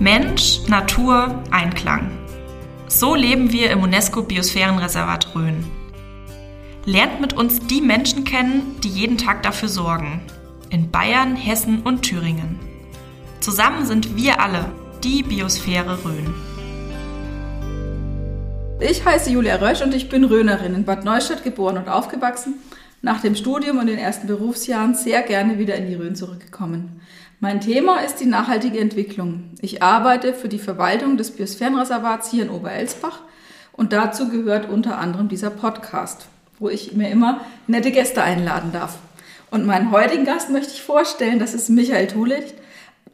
Mensch, Natur, Einklang. So leben wir im UNESCO-Biosphärenreservat Rhön. Lernt mit uns die Menschen kennen, die jeden Tag dafür sorgen. In Bayern, Hessen und Thüringen. Zusammen sind wir alle die Biosphäre Rhön. Ich heiße Julia Rösch und ich bin Rhönerin, in Bad Neustadt geboren und aufgewachsen. Nach dem Studium und den ersten Berufsjahren sehr gerne wieder in die Rhön zurückgekommen. Mein Thema ist die nachhaltige Entwicklung. Ich arbeite für die Verwaltung des Biosphärenreservats hier in Oberelsbach und dazu gehört unter anderem dieser Podcast, wo ich mir immer nette Gäste einladen darf. Und meinen heutigen Gast möchte ich vorstellen, das ist Michael Tulit.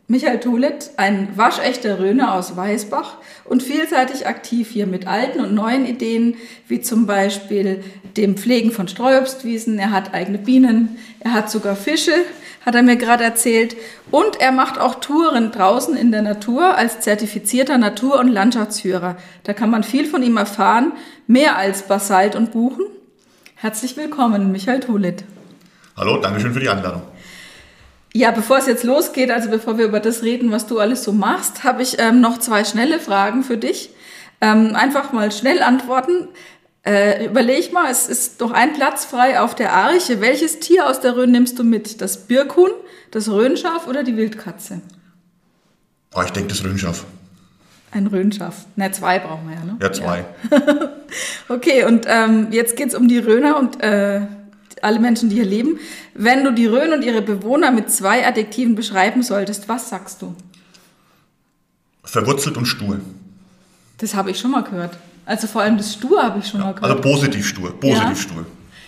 Michael Tulit, ein waschechter Röner aus Weißbach und vielseitig aktiv hier mit alten und neuen Ideen, wie zum Beispiel dem Pflegen von Streuobstwiesen. Er hat eigene Bienen, er hat sogar Fische, hat er mir gerade erzählt. Und er macht auch Touren draußen in der Natur als zertifizierter Natur- und Landschaftsführer. Da kann man viel von ihm erfahren, mehr als Basalt und Buchen. Herzlich willkommen, Michael Tulit. Hallo, Dankeschön für die Einladung. Ja, bevor es jetzt losgeht, also bevor wir über das reden, was du alles so machst, habe ich ähm, noch zwei schnelle Fragen für dich. Ähm, einfach mal schnell antworten. Äh, überleg mal, es ist doch ein Platz frei auf der Arche. Welches Tier aus der Rhön nimmst du mit? Das Birkhuhn, das Rhönschaf oder die Wildkatze? Oh, ich denke das Rhönschaf. Ein Rhönschaf. Na, zwei brauchen wir ja, ne? Ja, zwei. Ja. okay, und ähm, jetzt geht's um die Rhöner und äh, alle Menschen, die hier leben. Wenn du die Rhön und ihre Bewohner mit zwei Adjektiven beschreiben solltest, was sagst du? Verwurzelt und stur. Das habe ich schon mal gehört. Also vor allem das Stur habe ich schon Ja, mal gehört. also positiv stur. Positiv Ja. stur.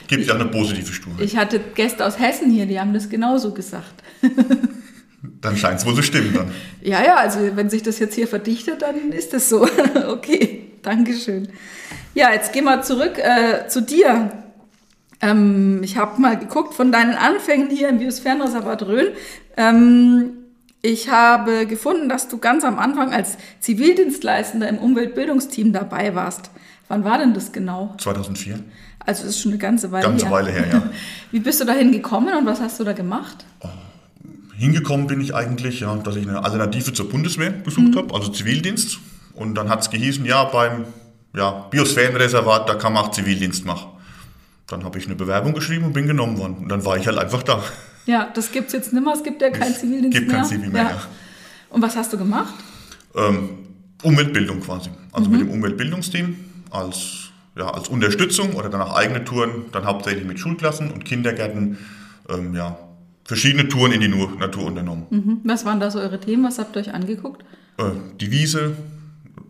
Gibt ja eine positive Sturheit. Ich hatte Gäste aus Hessen hier, die haben das genauso gesagt. Dann scheint es wohl zu stimmen dann. Ja, ja, also wenn sich das jetzt hier verdichtet, dann ist das so. okay, Dankeschön. Ja, jetzt gehen wir zurück äh, zu dir. Ähm, ich habe mal geguckt von deinen Anfängen hier im Biosphärenreservat Rhön. Ähm, ich habe gefunden, dass du ganz am Anfang als Zivildienstleistender im Umweltbildungsteam dabei warst. Wann war denn das genau? 2004. Also das ist schon eine ganze Weile Ganze her. Weile her, ja. Wie bist du dahin gekommen und was hast du da gemacht? Hingekommen bin ich eigentlich, ja, dass ich eine Alternative zur Bundeswehr besucht habe, also Zivildienst. Und dann hat es gehießen, ja, beim ja, Biosphärenreservat, da kann man auch Zivildienst machen. Dann habe ich eine Bewerbung geschrieben und bin genommen worden. Und dann war ich halt einfach da. Ja, das gibt's jetzt nimmer. Es gibt ja keinen Es Zivildienst gibt mehr. kein Zivil mehr, ja. Und was hast du gemacht? Ähm, Umweltbildung quasi. Also Mhm. mit dem Umweltbildungsteam als, ja, als Unterstützung oder dann auch eigene Touren, dann hauptsächlich mit Schulklassen und Kindergärten, ähm, ja, verschiedene Touren in die Natur unternommen. Mhm. Was waren da so eure Themen? Was habt ihr euch angeguckt? Äh, die Wiese,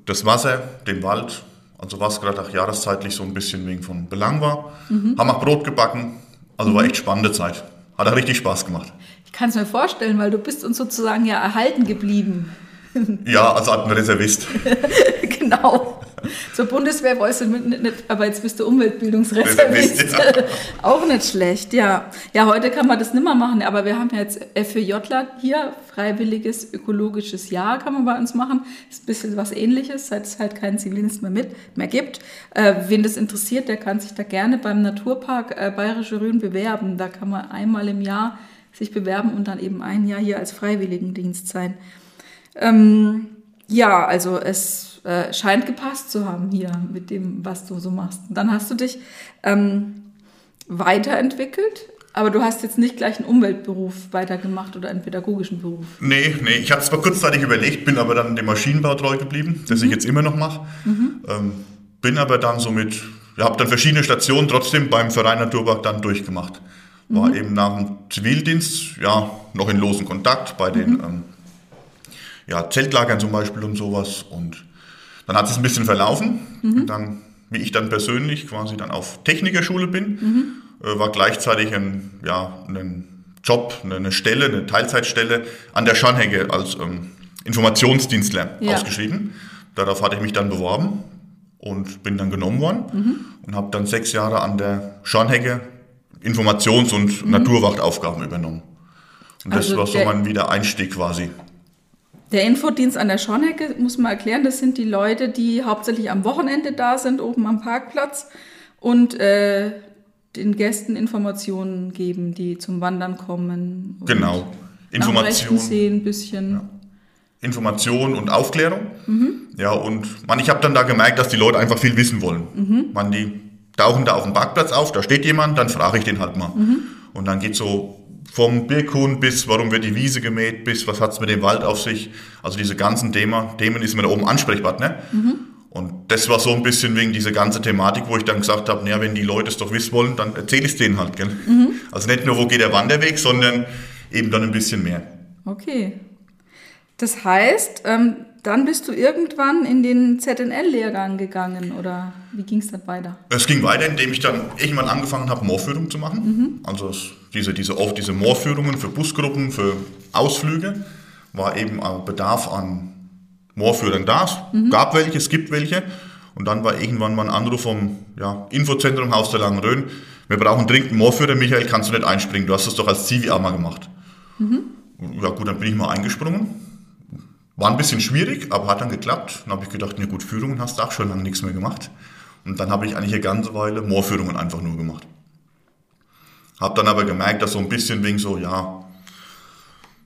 das Wasser, den Wald, also was gerade auch jahreszeitlich so ein bisschen wegen von Belang war. Mhm. Haben auch Brot gebacken, also war echt spannende Zeit. Hat auch richtig Spaß gemacht. Ich kann es mir vorstellen, weil du bist uns sozusagen ja erhalten geblieben. Ja, als Art ein Reservist. genau. Zur Bundeswehr wolltest du nicht, nicht, aber jetzt bist du Umweltbildungsreservist. Reservist, Auch nicht schlecht, ja. Ja, heute kann man das nimmer machen, aber wir haben ja jetzt FÖJler hier, freiwilliges ökologisches Jahr kann man bei uns machen. Ist ein bisschen was ähnliches, seit es halt keinen Zivildienst mehr, mit, mehr gibt. Äh, wen das interessiert, der kann sich da gerne beim Naturpark äh, Bayerische Rhön bewerben. Da kann man einmal im Jahr sich bewerben und dann eben ein Jahr hier als Freiwilligendienst sein. Ähm, ja, also es äh, scheint gepasst zu haben hier mit dem, was du so machst. Und dann hast du dich ähm, weiterentwickelt, aber du hast jetzt nicht gleich einen Umweltberuf weitergemacht oder einen pädagogischen Beruf. Nee, nee, ich hatte es zwar kurzzeitig überlegt, bin aber dann dem Maschinenbau treu geblieben, das ich jetzt immer noch mache. Ähm, bin aber dann so mit, ja, habe dann verschiedene Stationen trotzdem beim Verein Naturpark dann durchgemacht. War eben nach dem Zivildienst, ja, noch in losen Kontakt bei den ähm, ja, Zeltlagern zum Beispiel und sowas. Und dann hat es ein bisschen verlaufen. Und Dann, wie ich dann persönlich quasi dann auf Technikerschule bin, äh, war gleichzeitig ein, ja, ein Job, eine- Stelle, eine Teilzeitstelle an der Scharnhecke als ähm, Informationsdienstler Ja. ausgeschrieben. Darauf hatte ich mich dann beworben und bin dann genommen worden und habe dann sechs Jahre an der Scharnhecke Informations- und Naturwachtaufgaben übernommen. Und das Also war so mein Wiedereinstieg quasi. Der Infodienst an der Schornhecke, muss man erklären, das sind die Leute, die hauptsächlich am Wochenende da sind, oben am Parkplatz und äh, den Gästen Informationen geben, die zum Wandern kommen. und Genau. nach dem Rechten Information, sehen ein bisschen. Information und Aufklärung. Ja, und man, ich habe dann da gemerkt, dass die Leute einfach viel wissen wollen. Man, die tauchen da auf dem Parkplatz auf, da steht jemand, dann frage ich den halt mal. Und dann geht so vom Birkhuhn bis warum wird die Wiese gemäht, bis was hat's mit dem Wald auf sich. Also diese ganzen Themen, Themen ist mir da oben Ansprechpartner. Und das war so ein bisschen wegen dieser ganzen Thematik, wo ich dann gesagt habe, naja, wenn die Leute es doch wissen wollen, dann erzähle ich es denen halt. Gell? Also nicht nur, wo geht der Wanderweg, sondern eben dann ein bisschen mehr. Okay. Das heißt, ähm, dann bist du irgendwann in den ZNL-Lehrgang gegangen oder wie ging es dann weiter? Es ging weiter, indem ich dann irgendwann angefangen habe, Moorführung zu machen. Also es, diese, diese, oft diese Moorführungen für Busgruppen, für Ausflüge, war eben Bedarf an Moorführern da. Es gab welche, es gibt welche. Und dann war irgendwann mal ein Anruf vom ja, Infozentrum Haus der Langen Rhön. Wir brauchen dringend einen Moorführer. Michael, kannst du nicht einspringen? Du hast das doch als Zivi auch mal gemacht. Ja gut, dann bin ich mal eingesprungen. War ein bisschen schwierig, aber hat dann geklappt. Dann habe ich gedacht, na gut, Führungen hast du auch schon lange nichts mehr gemacht. Und dann habe ich eigentlich eine ganze Weile Moorführungen einfach nur gemacht. Habe dann aber gemerkt, dass so ein bisschen wegen so, ja,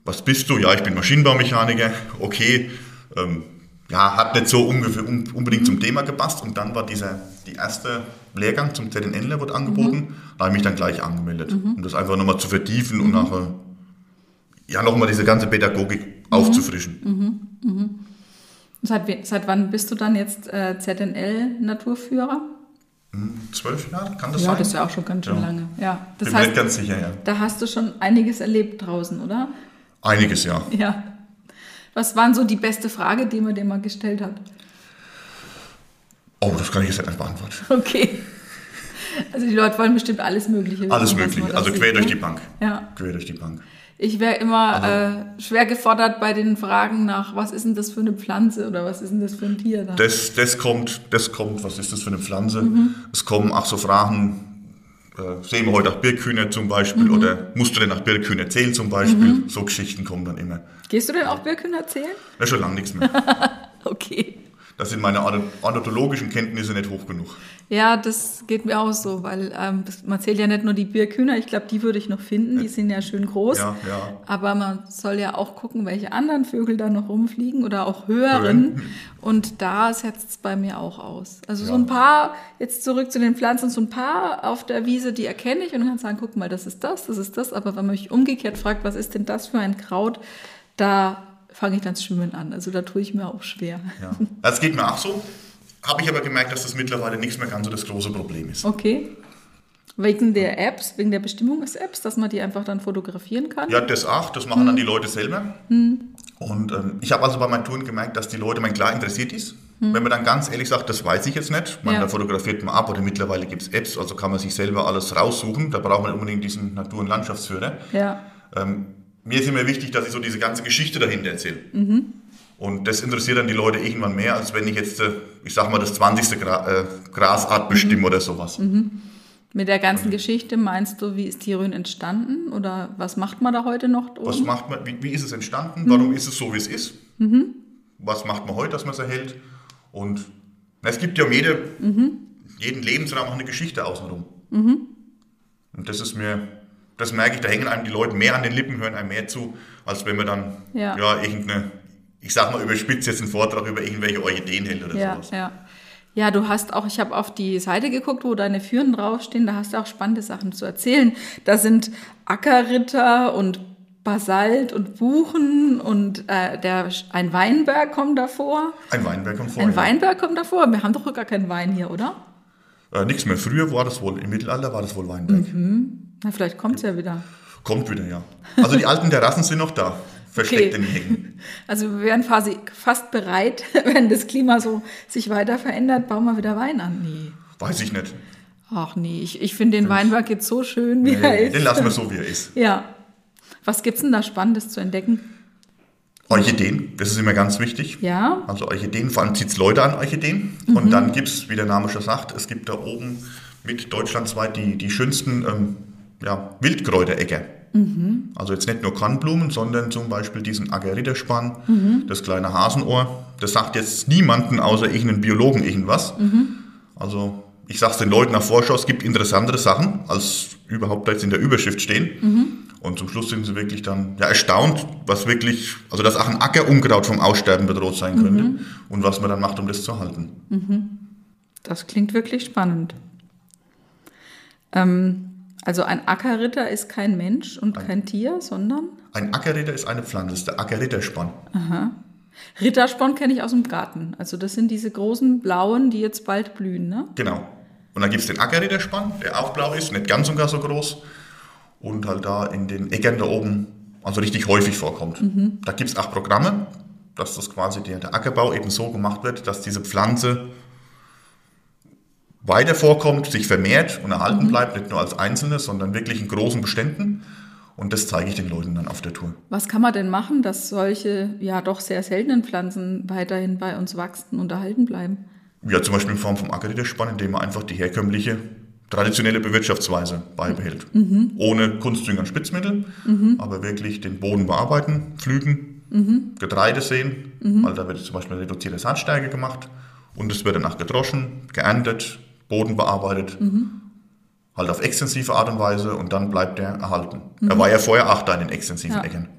was bist du? Ja, ich bin Maschinenbaumechaniker. Okay, ähm, ja, hat nicht so ungefähr, un, unbedingt zum Thema gepasst. Und dann war dieser, die erste Lehrgang zum ZNNler wurde angeboten. Da habe ich mich dann gleich angemeldet, um das einfach nochmal zu vertiefen und nachher, ja, nochmal diese ganze Pädagogik aufzufrischen. Seit, we- seit wann bist du dann jetzt äh, ZNL-Naturführer? Zwölf Jahre, kann das Ja, sein? das ist ja auch schon ganz schön Ja. lange. Ja, das bin mir heißt, ganz sicher, ja. da hast du schon einiges erlebt draußen, oder? Einiges, ja. Ja. Was waren so die beste Frage, die man dir mal gestellt hat? Oh, das kann ich jetzt nicht beantworten. Okay. Also die Leute wollen bestimmt alles Mögliche wissen. Alles was man möglich, da also sieht, quer durch ne? die Bank. Ja. Quer durch die Bank. Ich wäre immer äh, schwer gefordert bei den Fragen nach, was ist denn das für eine Pflanze oder was ist denn das für ein Tier? Da? Das, das kommt, das kommt, was ist das für eine Pflanze? Mhm. Es kommen auch so Fragen, äh, sehen wir heute auch Birkhühner zum Beispiel Mhm. oder musst du denn nach Birkhühner zählen zum Beispiel? So Geschichten kommen dann immer. Gehst du denn auch Birken erzählen? Das ist schon lange nichts mehr. Okay. Da sind meine ornith- ornithologischen Kenntnisse nicht hoch genug. Ja, das geht mir auch so, weil ähm, man zählt ja nicht nur die Birkhühner, ich glaube, die würde ich noch finden, die sind ja schön groß. Ja, ja. Aber man soll ja auch gucken, welche anderen Vögel da noch rumfliegen oder auch höheren. Hören. Und da setzt es bei mir auch aus. Also so Ja. ein paar, jetzt zurück zu den Pflanzen, so ein paar auf der Wiese, die erkenne ich und kann sagen, guck mal, das ist das, das ist das. Aber wenn man mich umgekehrt fragt, was ist denn das für ein Kraut, da fange ich dann Schwimmen an. Also da tue ich mir auch schwer. Ja. Das geht mir auch so. Habe ich aber gemerkt, dass das mittlerweile nichts mehr ganz so das große Problem ist. Okay. Wegen der Apps, wegen der Bestimmung des Apps, dass man die einfach dann fotografieren kann? Ja, das auch. Das machen Mhm. dann die Leute selber. Und ähm, ich habe also bei meinen Touren gemerkt, dass die Leute, mein klar interessiert ist. Wenn man dann ganz ehrlich sagt, das weiß ich jetzt nicht, man. Ja. da fotografiert man ab oder mittlerweile gibt es Apps, also kann man sich selber alles raussuchen. Da braucht man unbedingt diesen Natur- und Landschaftsführer. Ja. Ähm, mir ist immer wichtig, dass ich so diese ganze Geschichte dahinter erzähle. Mhm. Und das interessiert dann die Leute irgendwann mehr, als wenn ich jetzt, äh, ich sag mal, das 20. Gra äh, Grasart bestimme oder sowas. Mit der ganzen Geschichte meinst du, wie ist die Rhön entstanden oder was macht man da heute noch? Was oben? macht man, wie, wie ist es entstanden? Warum ist es so, wie es ist? Was macht man heute, dass man es erhält? Und na, es gibt ja um jede, jeden Lebensraum auch eine Geschichte außenrum. Und das ist mir, das merke ich, da hängen einem die Leute mehr an den Lippen, hören einem mehr zu, als wenn man dann Ja. ja, irgendeine, ich sag mal überspitzt jetzt einen Vortrag über irgendwelche Orchideen hält oder ja, sowas. ja. Ja, du hast auch, ich habe auf die Seite geguckt, wo deine Führen draufstehen, da hast du auch spannende Sachen zu erzählen. Da sind Ackerritter und Basalt und Buchen und äh, der, ein Weinberg kommt davor. Ein Weinberg kommt vor. Ein ja. Weinberg kommt davor. Wir haben doch gar keinen Wein hier, oder? Äh, nichts mehr. Früher war das wohl, im Mittelalter war das wohl Weinberg. Na, vielleicht kommt es ja wieder. Kommt wieder, ja. Also die alten Terrassen sind noch da, versteckt in den Hängen. Also wir wären quasi fast bereit, wenn das Klima so sich weiter verändert, bauen wir wieder Wein an. Nee. Weiß ich nicht. Ach nee, ich, ich finde den Weinberg jetzt so schön, wie er Nee, ist. den lassen wir so, wie er ist. Ja. Was gibt's denn da Spannendes zu entdecken? Orchideen, das ist immer ganz wichtig. Ja. Also Orchideen, vor allem zieht es Leute an Orchideen. Und dann gibt es, wie der Name schon sagt, es gibt da oben mit deutschlandsweit die, die schönsten ähm, ja, Wildkräuteräcker. Also jetzt nicht nur Kornblumen, sondern zum Beispiel diesen Agerritterspann, das kleine Hasenohr. Das sagt jetzt niemanden außer irgendeinen Biologen irgendwas. Also ich sage es den Leuten nach Vorschau, es gibt interessantere Sachen, als überhaupt jetzt in der Überschrift stehen. Und zum Schluss sind sie wirklich dann ja, erstaunt, was wirklich, also dass auch ein Ackerunkraut vom Aussterben bedroht sein könnte mhm. und was man dann macht, um das zu halten. Mhm. Das klingt wirklich spannend. Ähm, also ein Ackerritter ist kein Mensch und ein, kein Tier, sondern? Ein Ackerritter ist eine Pflanze, das ist der Ackerritterspann. Aha. Rittersporn kenne ich aus dem Garten. Also das sind diese großen blauen, die jetzt bald blühen, ne? Genau. Und dann gibt es den Ackerritterspann, der auch blau ist, nicht ganz und gar so groß. Und halt da in den Eckern da oben, also richtig häufig vorkommt. Mhm. Da gibt es auch Programme, dass das quasi der, der Ackerbau eben so gemacht wird, dass diese Pflanze weiter vorkommt, sich vermehrt und erhalten mhm. bleibt, nicht nur als einzelne, sondern wirklich in großen Beständen. Und das zeige ich den Leuten dann auf der Tour. Was kann man denn machen, dass solche ja doch sehr seltenen Pflanzen weiterhin bei uns wachsen und erhalten bleiben? Ja, zum Beispiel in Form vom Ackerriederspann, indem man einfach die herkömmliche, traditionelle Bewirtschaftsweise beibehält. Mhm. Ohne Kunstdünger und Spitzmittel, mhm. aber wirklich den Boden bearbeiten, pflügen, mhm. Getreide sehen, mhm. weil da wird zum Beispiel eine reduzierte Saatstärke gemacht und es wird danach gedroschen, geerntet, Boden bearbeitet mhm halt auf extensive Art und Weise und dann bleibt der erhalten. Mhm. Er war ja vorher auch da in den extensiven ja. Ecken.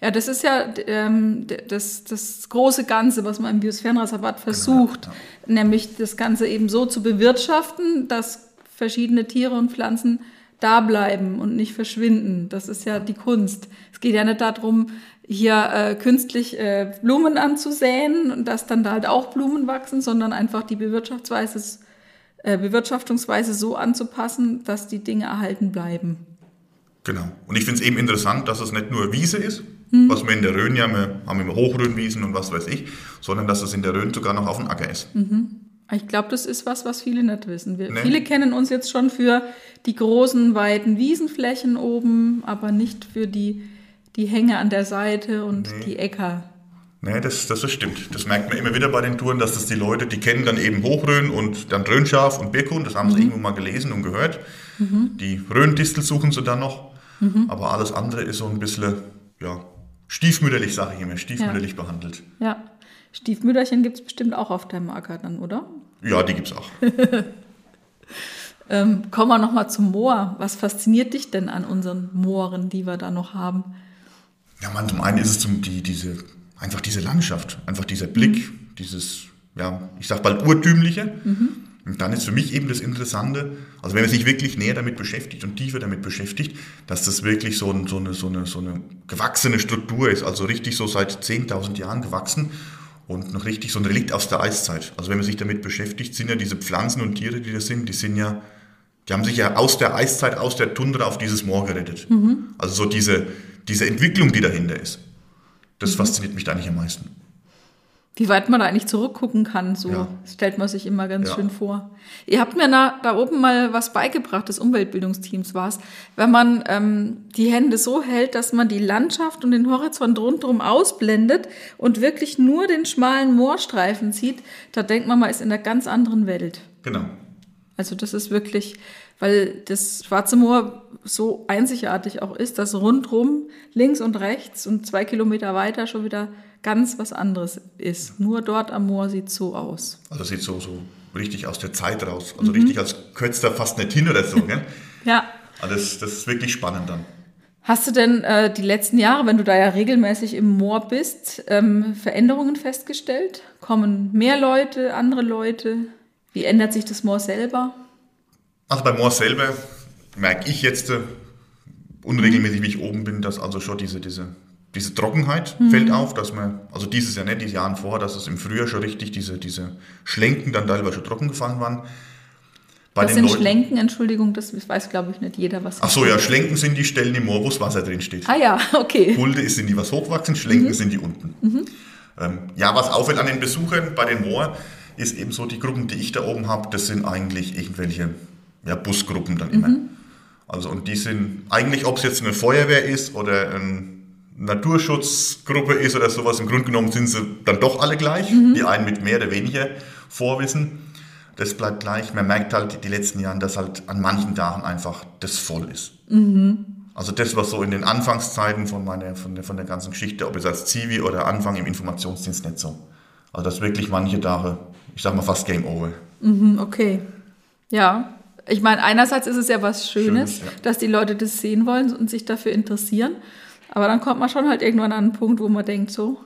Ja, das ist ja ähm, das, das große Ganze, was man im Biosphärenreservat genau, versucht, genau, ja. nämlich das Ganze eben so zu bewirtschaften, dass verschiedene Tiere und Pflanzen da bleiben und nicht verschwinden. Das ist ja die Kunst. Es geht ja nicht darum, hier äh, künstlich äh, Blumen anzusäen und dass dann da halt auch Blumen wachsen, sondern einfach die Bewirtschaftsweise Bewirtschaftungsweise so anzupassen, dass die Dinge erhalten bleiben. Genau. Und ich finde es eben interessant, dass es nicht nur Wiese ist, hm. was wir in der Rhön ja, wir haben immer Hochrhönwiesen und was weiß ich, sondern dass es in der Rhön sogar noch auf dem Acker ist. Mhm. Ich glaube, das ist was, was viele nicht wissen. Wir, nee. Viele kennen uns jetzt schon für die großen, weiten Wiesenflächen oben, aber nicht für die, die Hänge an der Seite und nee. die Äcker. Nee, das, das ist stimmt. Das merkt man immer wieder bei den Touren, dass das die Leute, die kennen dann eben Hochrhön und dann Rhönschaf und Birkhuhn, das haben sie mhm. irgendwo mal gelesen und gehört. Mhm. Die Rhöndistel suchen sie dann noch. Mhm. Aber alles andere ist so ein bisschen, ja, stiefmütterlich, sage ich immer, stiefmütterlich ja. behandelt. Ja. Stiefmütterchen gibt es bestimmt auch auf deinem Acker dann, oder? Ja, die gibt es auch. ähm, kommen wir nochmal zum Moor. Was fasziniert dich denn an unseren Mooren, die wir da noch haben? Ja, man, zum einen ist es zum, die, diese einfach diese Landschaft, einfach dieser Blick, mhm. dieses, ja, ich sag bald urtümliche. Mhm. Und dann ist für mich eben das Interessante, also wenn man sich wirklich näher damit beschäftigt und tiefer damit beschäftigt, dass das wirklich so, ein, so, eine, so, eine, so eine gewachsene Struktur ist, also richtig so seit 10.000 Jahren gewachsen und noch richtig so ein Relikt aus der Eiszeit. Also wenn man sich damit beschäftigt, sind ja diese Pflanzen und Tiere, die da sind, die sind ja, die haben sich ja aus der Eiszeit, aus der Tundra auf dieses Moor gerettet. Mhm. Also so diese, diese Entwicklung, die dahinter ist. Das mhm. fasziniert mich da eigentlich am meisten. Wie weit man da eigentlich zurückgucken kann, so ja. stellt man sich immer ganz ja. schön vor. Ihr habt mir da, da oben mal was beigebracht, des Umweltbildungsteams war es. Wenn man ähm, die Hände so hält, dass man die Landschaft und den Horizont rundherum ausblendet und wirklich nur den schmalen Moorstreifen sieht, da denkt man, man ist in einer ganz anderen Welt. Genau. Also das ist wirklich, weil das Schwarze Moor so einzigartig auch ist, dass rundrum links und rechts und zwei Kilometer weiter schon wieder ganz was anderes ist. Nur dort am Moor sieht so aus. Also sieht so, so richtig aus der Zeit raus. Also mhm. richtig als könnte da fast nicht hin oder so. Gell? ja. Also das, das ist wirklich spannend dann. Hast du denn äh, die letzten Jahre, wenn du da ja regelmäßig im Moor bist, ähm, Veränderungen festgestellt? Kommen mehr Leute, andere Leute? Wie ändert sich das Moor selber? Also bei Moor selber merke ich jetzt äh, unregelmäßig, wie ich oben bin, dass also schon diese, diese, diese Trockenheit mhm. fällt auf, dass man, also dieses Jahr nicht, die Jahren vorher, dass es im Frühjahr schon richtig diese, diese Schlenken dann teilweise schon trocken gefallen waren. Bei was sind Leuten, Schlenken? Entschuldigung, das weiß, glaube ich, nicht jeder, was Ach so, ja, Schlenken sind die Stellen im Moor, wo das Wasser drin steht. Ah ja, okay. Hulde sind die, was hochwachsen, Schlenken mhm. sind die unten. Mhm. Ähm, ja, was auffällt an den Besuchern bei den Moor, ist eben so, die Gruppen, die ich da oben habe, das sind eigentlich irgendwelche ja, Busgruppen dann immer. Mhm. Also und die sind eigentlich, ob es jetzt eine Feuerwehr ist oder eine Naturschutzgruppe ist oder sowas, im Grunde genommen sind sie dann doch alle gleich. Mhm. Die einen mit mehr oder weniger Vorwissen. Das bleibt gleich. Man merkt halt die letzten Jahre, dass halt an manchen Tagen einfach das voll ist. Mhm. Also das war so in den Anfangszeiten von, meiner, von, der, von der ganzen Geschichte, ob es als Zivi oder Anfang im Informationsdienst nicht so. Also das wirklich manche Tage, ich sag mal fast Game Over. Mhm, okay. Ja, Ich meine, einerseits ist es ja was Schönes, Schönes, ja. dass die Leute das sehen wollen und sich dafür interessieren. Aber dann kommt man schon halt irgendwann an einen Punkt, wo man denkt, so,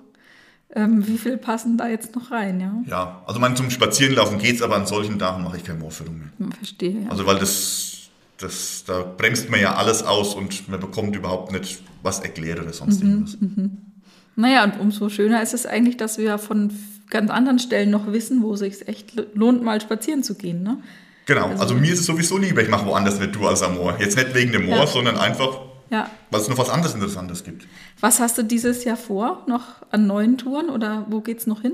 ähm, wie viel passen da jetzt noch rein, ja? Ja, also man zum Spazierenlaufen geht's, aber an solchen Tagen mache ich keine Moorführung mehr. Man verstehe, ja. Also weil das, das, da bremst man ja alles aus und man bekommt überhaupt nicht was erklärt oder sonst Mhm, irgendwas. Naja, und umso schöner ist es eigentlich, dass wir von ganz anderen Stellen noch wissen, wo es sich echt lohnt, mal spazieren zu gehen, ne? Genau, also, mir ist es sowieso lieber, ich mache woanders eine Tour als am Moor. Jetzt nicht wegen dem Moor, Ja. sondern einfach, Ja. weil es noch was anderes Interessantes gibt. Was hast du dieses Jahr vor? Noch an neuen Touren oder wo geht's noch hin?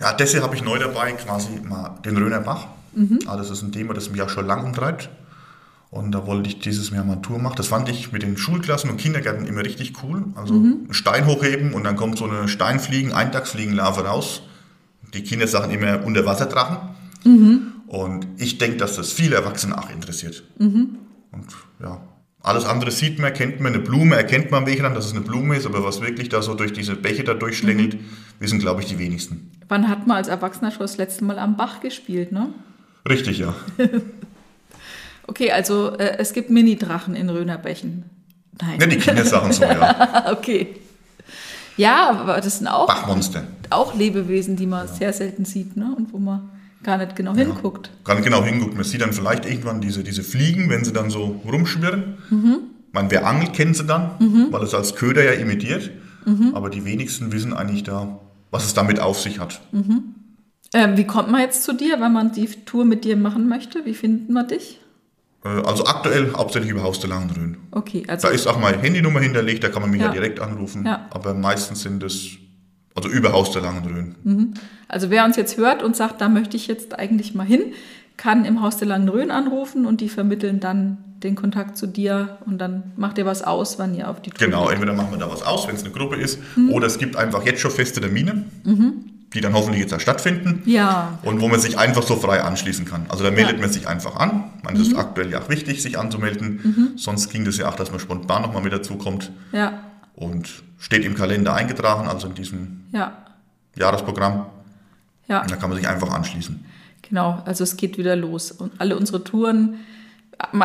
Ja, das hier habe ich neu dabei, quasi mal den Röner Bach. Ah, das ist ein Thema, das mich auch schon lange umtreibt. Und da wollte ich dieses Jahr mal eine Tour machen. Das fand ich mit den Schulklassen und Kindergärten immer richtig cool. Also einen Stein hochheben und dann kommt so eine Steinfliegen, Eintagsfliegenlarve raus. Die Kinder sagen immer Unterwasserdrachen. Und ich denke, dass das viele Erwachsene auch interessiert. Und ja, alles andere sieht man, kennt man. Eine Blume erkennt man am Wegrand, dass es eine Blume ist. Aber was wirklich da so durch diese Bäche da durchschlängelt, wissen, glaube ich, die wenigsten. Wann hat man als Erwachsener schon das letzte Mal am Bach gespielt, ne? Richtig, ja. Okay, also äh, es gibt Mini-Drachen in Rönerbächen. Nein. Ja, die Kinder sagen so, ja. okay. Ja, aber das sind auch, Bachmonster. auch Lebewesen, die man sehr selten sieht, ne? Und wo man gar nicht genau hinguckt. Ganz genau hinguckt. Man sieht dann vielleicht irgendwann diese, diese Fliegen, wenn sie dann so rumschwirren. Mhm. Man, wer angelt, kennt sie dann, weil es als Köder ja imitiert. Aber die wenigsten wissen eigentlich da, was es damit auf sich hat. Ähm, wie kommt man jetzt zu dir, wenn man die Tour mit dir machen möchte? Wie finden wir dich? Äh, Also aktuell hauptsächlich über Haus der Langenröhn. Okay, also Da ist auch meine Handynummer hinterlegt, da kann man mich ja, Ja. direkt anrufen. Ja. Aber meistens sind es, also über Haus der Langenröhn. Also wer uns jetzt hört und sagt, da möchte ich jetzt eigentlich mal hin, kann im Haus der Langen Rhön anrufen und die vermitteln dann den Kontakt zu dir und dann macht ihr was aus, wann ihr auf die Tour Genau, geht. entweder machen wir da was aus, wenn es eine Gruppe ist, Mhm. oder es gibt einfach jetzt schon feste Termine, die dann hoffentlich jetzt auch stattfinden. Ja, Und wo man sich einfach so frei anschließen kann. Also da meldet Ja. man sich einfach an. Ich meine, das ist aktuell ja auch wichtig, sich anzumelden. Sonst ging das ja auch, dass man spontan nochmal mit dazukommt. ja, Und steht im Kalender eingetragen, also in diesem ja, Jahresprogramm. ja. Und da kann man sich einfach anschließen. Genau, also es geht wieder los. Und alle unsere Touren,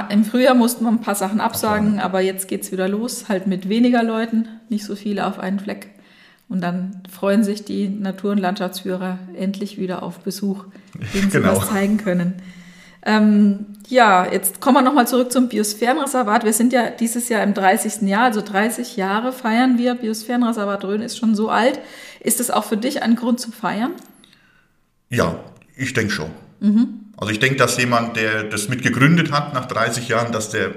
im Frühjahr mussten wir ein paar Sachen absagen, aber jetzt geht's wieder los, halt mit weniger Leuten, nicht so viele auf einen Fleck. Und dann freuen sich die Natur- und Landschaftsführer endlich wieder auf Besuch, denen sie Genau. was zeigen können. Ähm, ja, jetzt kommen wir nochmal zurück zum Biosphärenreservat. Wir sind ja dieses Jahr im 30. Jahr, also 30 Jahre feiern wir. Biosphärenreservat Rhön ist schon so alt. Ist es auch für dich ein Grund zum Feiern? Ja, ich denke schon. Also ich denke, dass jemand, der das mit gegründet hat nach 30 Jahren, dass der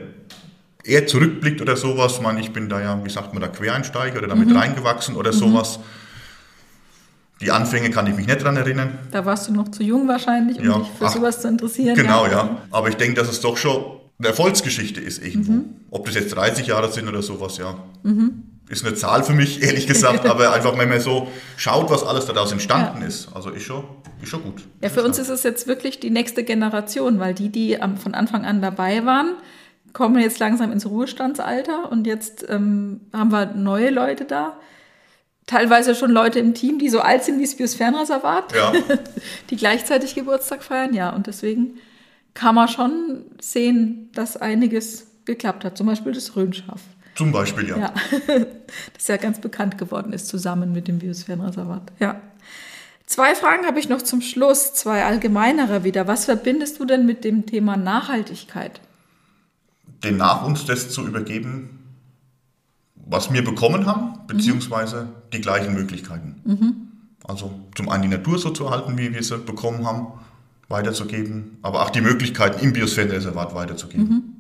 eher zurückblickt oder sowas. Ich meine, ich bin da ja, wie sagt man da, Quereinsteiger oder damit reingewachsen oder sowas. Die Anfänge kann ich mich nicht dran erinnern. Da warst du noch zu jung wahrscheinlich, um Ja, dich für ach, sowas zu interessieren. Genau, ja. Aber ich denke, dass es doch schon eine Erfolgsgeschichte ist irgendwo. Ob das jetzt 30 Jahre sind oder sowas, ja. Ist eine Zahl für mich, ehrlich gesagt, aber einfach, wenn man so schaut, was alles daraus entstanden ist. Also ist schon, ist schon gut. Ja, für uns ist es jetzt wirklich die nächste Generation, weil die, die von Anfang an dabei waren, kommen jetzt langsam ins Ruhestandsalter und jetzt ähm, haben wir neue Leute da. Teilweise schon Leute im Team, die so alt sind wie das Biosphärenreservat, Ja, die gleichzeitig Geburtstag feiern. Ja, und deswegen kann man schon sehen, dass einiges geklappt hat. Zum Beispiel das Rhönschaf. zum Beispiel, ja. Ja, das ja ganz bekannt geworden ist, zusammen mit dem Biosphärenreservat. Ja. Zwei Fragen habe ich noch zum Schluss, zwei allgemeinere wieder. Was verbindest du denn mit dem Thema Nachhaltigkeit? Den nach uns das zu übergeben, was wir bekommen haben, beziehungsweise die gleichen Möglichkeiten. Also zum einen die Natur so zu erhalten, wie wir sie bekommen haben, weiterzugeben, aber auch die Möglichkeiten im Biosphärenreservat weiterzugeben.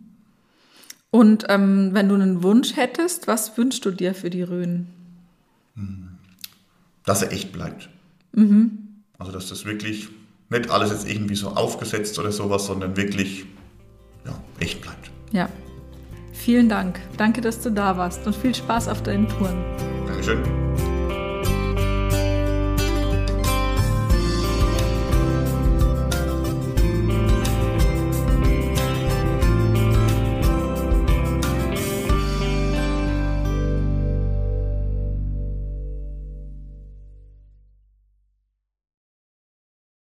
Und ähm, wenn du einen Wunsch hättest, was wünschst du dir für die Rhön? Dass er echt bleibt. Also dass das wirklich nicht alles jetzt irgendwie so aufgesetzt oder sowas, sondern wirklich ja, echt bleibt. Ja. Vielen Dank. Danke, dass du da warst und viel Spaß auf deinen Touren. Dankeschön.